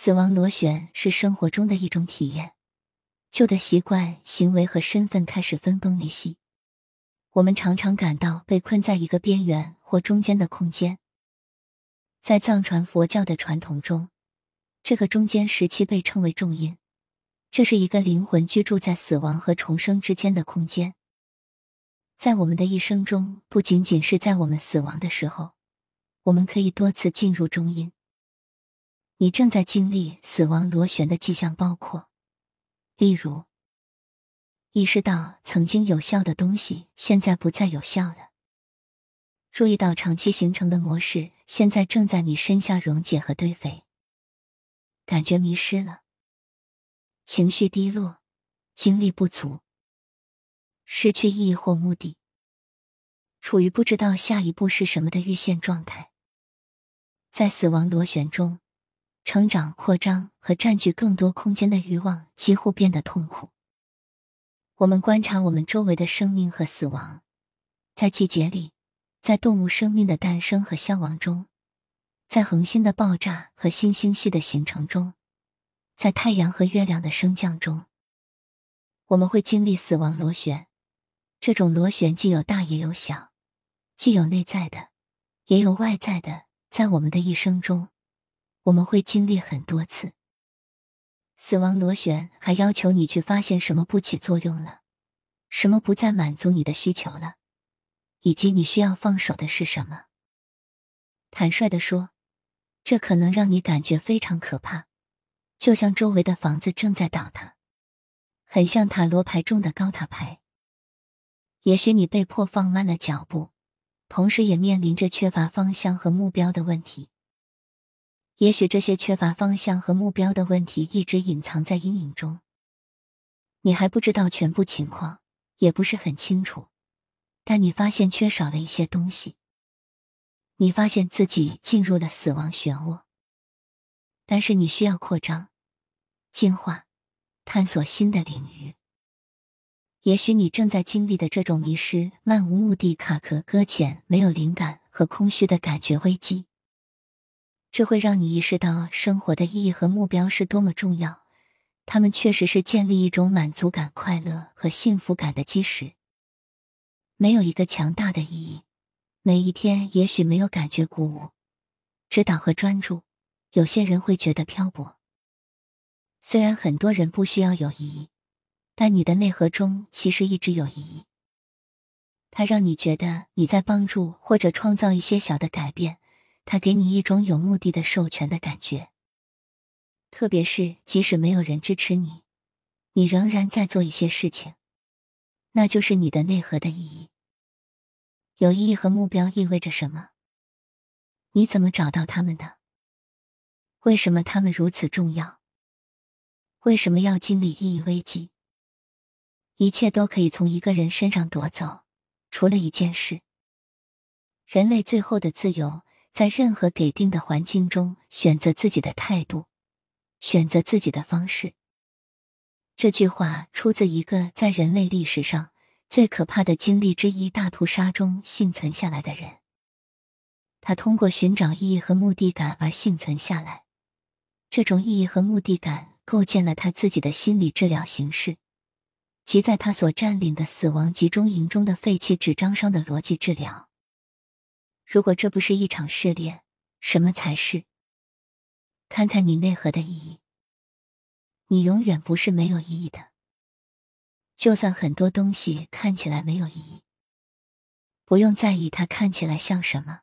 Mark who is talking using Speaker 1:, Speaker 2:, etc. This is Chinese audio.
Speaker 1: 死亡螺旋是生活中的一种体验，旧的习惯、行为和身份开始分崩离析。我们常常感到被困在一个边缘或中间的空间。在藏传佛教的传统中，这个中间时期被称为重音，这是一个灵魂居住在死亡和重生之间的空间。在我们的一生中，不仅仅是在我们死亡的时候，我们可以多次进入中音。你正在经历死亡螺旋的迹象，包括，例如，意识到曾经有效的东西现在不再有效了；注意到长期形成的模式现在正在你身下溶解和堆肥；感觉迷失了，情绪低落，精力不足，失去意义或目的，处于不知道下一步是什么的预现状态，在死亡螺旋中。成长、扩张和占据更多空间的欲望几乎变得痛苦。我们观察我们周围的生命和死亡，在季节里，在动物生命的诞生和消亡中，在恒星的爆炸和新星系的形成中，在太阳和月亮的升降中，我们会经历死亡螺旋。这种螺旋既有大也有小，既有内在的，也有外在的。在我们的一生中。我们会经历很多次死亡螺旋，还要求你去发现什么不起作用了，什么不再满足你的需求了，以及你需要放手的是什么。坦率的说，这可能让你感觉非常可怕，就像周围的房子正在倒塌，很像塔罗牌中的高塔牌。也许你被迫放慢了脚步，同时也面临着缺乏方向和目标的问题。也许这些缺乏方向和目标的问题一直隐藏在阴影中，你还不知道全部情况，也不是很清楚，但你发现缺少了一些东西。你发现自己进入了死亡漩涡，但是你需要扩张、进化、探索新的领域。也许你正在经历的这种迷失、漫无目的、卡壳、搁浅、没有灵感和空虚的感觉危机。这会让你意识到生活的意义和目标是多么重要，他们确实是建立一种满足感、快乐和幸福感的基石。没有一个强大的意义，每一天也许没有感觉鼓舞、指导和专注。有些人会觉得漂泊。虽然很多人不需要有意义，但你的内核中其实一直有意义。它让你觉得你在帮助或者创造一些小的改变。他给你一种有目的的授权的感觉，特别是即使没有人支持你，你仍然在做一些事情，那就是你的内核的意义。有意义和目标意味着什么？你怎么找到他们的？为什么他们如此重要？为什么要经历意义危机？一切都可以从一个人身上夺走，除了一件事：人类最后的自由。在任何给定的环境中，选择自己的态度，选择自己的方式。这句话出自一个在人类历史上最可怕的经历之一——大屠杀中幸存下来的人。他通过寻找意义和目的感而幸存下来。这种意义和目的感构建了他自己的心理治疗形式，即在他所占领的死亡集中营中的废弃纸张上的逻辑治疗。如果这不是一场试炼，什么才是？看看你内核的意义。你永远不是没有意义的，就算很多东西看起来没有意义，不用在意它看起来像什么。